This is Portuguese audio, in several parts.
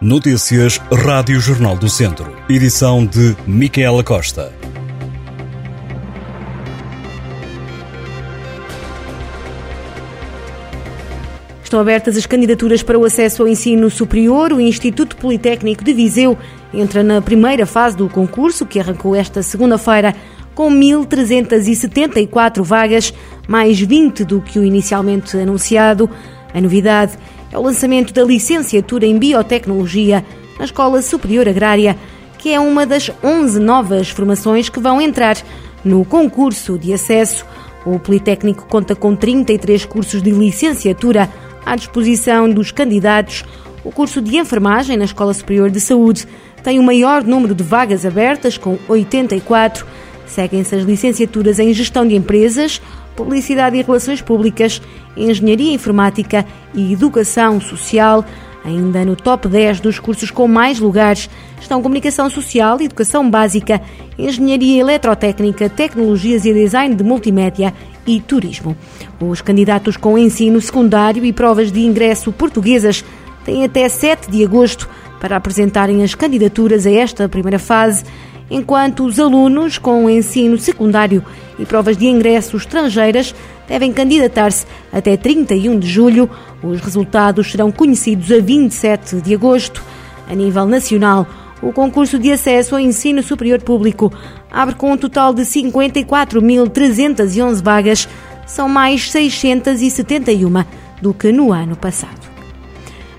Notícias Rádio Jornal do Centro. Edição de Micaela Costa. Estão abertas as candidaturas para o acesso ao ensino superior. O Instituto Politécnico de Viseu entra na primeira fase do concurso, que arrancou esta segunda-feira, com 1.374 vagas, mais 20 do que o inicialmente anunciado. A novidade é o lançamento da licenciatura em Biotecnologia na Escola Superior Agrária, que é uma das 11 novas formações que vão entrar no concurso de acesso. O Politécnico conta com 33 cursos de licenciatura à disposição dos candidatos. O curso de enfermagem na Escola Superior de Saúde tem o maior número de vagas abertas, com 84. Seguem-se as licenciaturas em Gestão de Empresas, Publicidade e Relações Públicas, Engenharia Informática e Educação Social. Ainda no top 10 dos cursos com mais lugares estão Comunicação Social, Educação Básica, Engenharia Eletrotécnica, Tecnologias e Design de Multimédia e Turismo. Os candidatos com ensino secundário e provas de ingresso portuguesas têm até 7 de agosto para apresentarem as candidaturas a esta primeira fase enquanto os alunos com ensino secundário e provas de ingresso estrangeiras devem candidatar-se até 31 de julho. Os resultados serão conhecidos a 27 de agosto. A nível nacional, o concurso de acesso ao ensino superior público abre com um total de 54.311 vagas, são mais 671 do que no ano passado.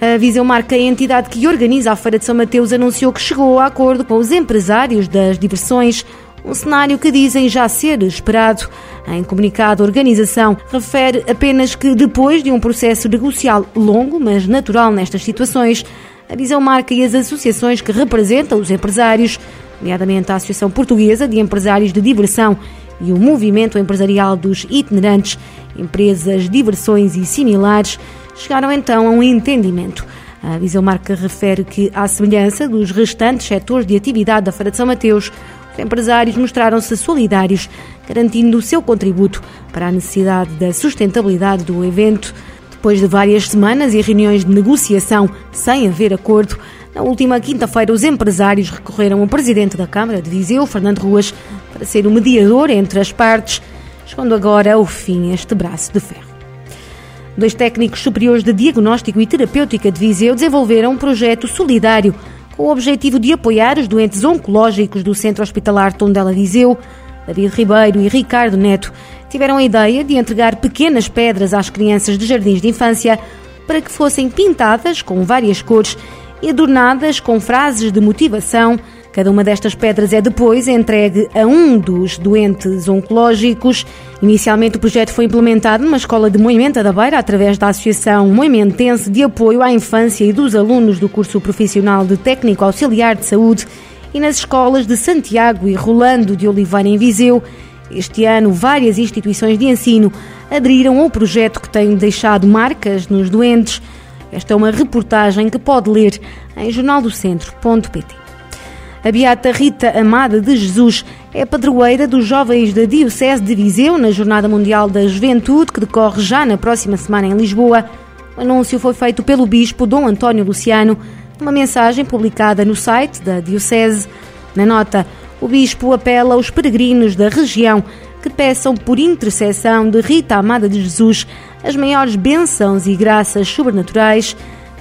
A Viseu Marca, a entidade que organiza a Feira de São Mateus, anunciou que chegou a acordo com os empresários das diversões, um cenário que dizem já ser esperado. Em comunicado, a organização refere apenas que depois de um processo negocial longo, mas natural nestas situações, a Viseu Marca e as associações que representam os empresários, nomeadamente a Associação Portuguesa de Empresários de Diversão e o Movimento Empresarial dos Itinerantes, Empresas, Diversões e Similares, chegaram então a um entendimento. A Viseu Marca refere que, à semelhança dos restantes setores de atividade da Feira de São Mateus, os empresários mostraram-se solidários, garantindo o seu contributo para a necessidade da sustentabilidade do evento. Depois de várias semanas e reuniões de negociação sem haver acordo, na última quinta-feira os empresários recorreram ao presidente da Câmara de Viseu, Fernando Ruas, para ser o mediador entre as partes, chegando agora ao fim este braço de ferro. Dois técnicos superiores de diagnóstico e terapêutica de Viseu desenvolveram um projeto solidário com o objetivo de apoiar os doentes oncológicos do Centro Hospitalar Tondela Viseu. David Ribeiro e Ricardo Neto tiveram a ideia de entregar pequenas pedras às crianças de jardins de infância para que fossem pintadas com várias cores e adornadas com frases de motivação Cada uma destas pedras é depois entregue a um dos doentes oncológicos. Inicialmente, o projeto foi implementado numa escola de Moimenta da Beira, através da Associação Moimentense de Apoio à Infância e dos alunos do curso profissional de Técnico Auxiliar de Saúde, e nas escolas de Santiago e Rolando de Oliveira, em Viseu. Este ano, várias instituições de ensino aderiram ao projeto que tem deixado marcas nos doentes. Esta é uma reportagem que pode ler em jornaldocentro.pt. A Beata Rita Amada de Jesus é padroeira dos jovens da Diocese de Viseu na Jornada Mundial da Juventude, que decorre já na próxima semana em Lisboa. O anúncio foi feito pelo Bispo Dom António Luciano, numa mensagem publicada no site da Diocese. Na nota, o Bispo apela aos peregrinos da região que peçam por intercessão de Rita Amada de Jesus as maiores bênçãos e graças sobrenaturais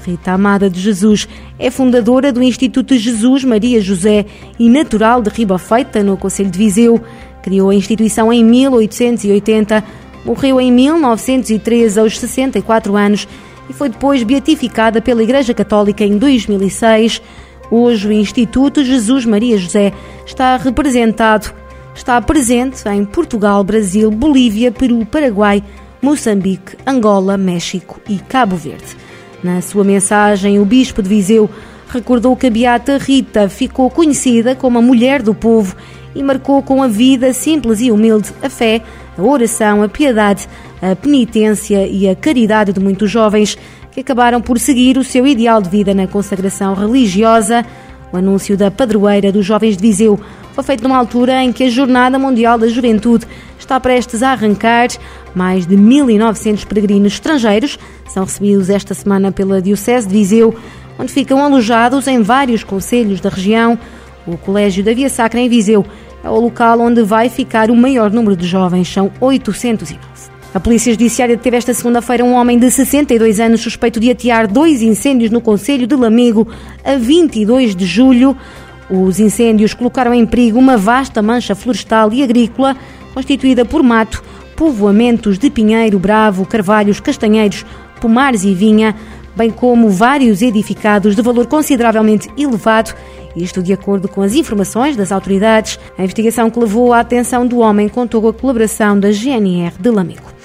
Rita Amada de Jesus é fundadora do Instituto Jesus Maria José e natural de Riba Feita, no Conselho de Viseu. Criou a instituição em 1880, morreu em 1913 aos 64 anos e foi depois beatificada pela Igreja Católica em 2006. Hoje o Instituto Jesus Maria José está representado, está presente em Portugal, Brasil, Bolívia, Peru, Paraguai, Moçambique, Angola, México e Cabo Verde. Na sua mensagem, o Bispo de Viseu recordou que a Beata Rita ficou conhecida como a mulher do povo e marcou com a vida simples e humilde a fé, a oração, a piedade, a penitência e a caridade de muitos jovens que acabaram por seguir o seu ideal de vida na consagração religiosa. O anúncio da padroeira dos jovens de Viseu foi feito numa altura em que a Jornada Mundial da Juventude está prestes a arrancar. Mais de 1.900 peregrinos estrangeiros são recebidos esta semana pela Diocese de Viseu. onde ficam alojados em vários conselhos da região. O Colégio da Via Sacra em Viseu é o local onde vai ficar o maior número de jovens, são 809. A Polícia Judiciária deteve esta segunda-feira um homem de 62 anos suspeito de atear dois incêndios no Conselho de Lamego a 22 de julho. Os incêndios colocaram em perigo uma vasta mancha florestal e agrícola constituída por mato, povoamentos de pinheiro, bravo, carvalhos, castanheiros, pomares e vinha, bem como vários edificados de valor consideravelmente elevado isto de acordo com as informações das autoridades. A investigação que levou à atenção do homem contou com a colaboração da GNR de Lamigo.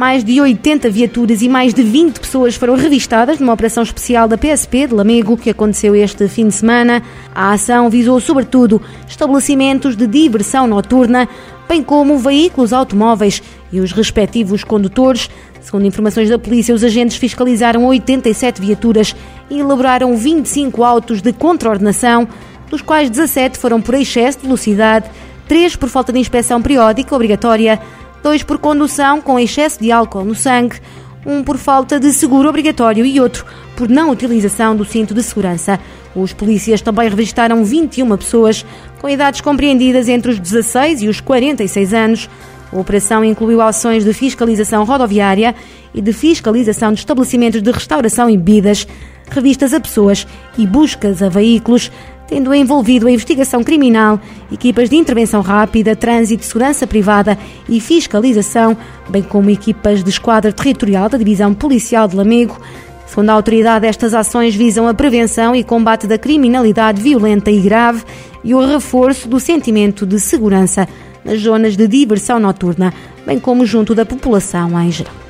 Mais de 80 viaturas e mais de 20 pessoas foram revistadas numa operação especial da PSP de Lamego que aconteceu este fim de semana. A ação visou, sobretudo, estabelecimentos de diversão noturna, bem como veículos automóveis e os respectivos condutores. Segundo informações da polícia, os agentes fiscalizaram 87 viaturas e elaboraram 25 autos de contraordenação, dos quais 17 foram por excesso de velocidade, 3 por falta de inspeção periódica obrigatória dois por condução com excesso de álcool no sangue, um por falta de seguro obrigatório e outro por não utilização do cinto de segurança. Os polícias também revistaram 21 pessoas com idades compreendidas entre os 16 e os 46 anos. A operação incluiu ações de fiscalização rodoviária e de fiscalização de estabelecimentos de restauração e bebidas, revistas a pessoas e buscas a veículos, tendo envolvido a investigação criminal, equipas de intervenção rápida, trânsito, segurança privada e fiscalização, bem como equipas de esquadra territorial da Divisão Policial de Lamego. Segundo a autoridade, estas ações visam a prevenção e combate da criminalidade violenta e grave e o reforço do sentimento de segurança nas zonas de diversão noturna, bem como junto da população em geral.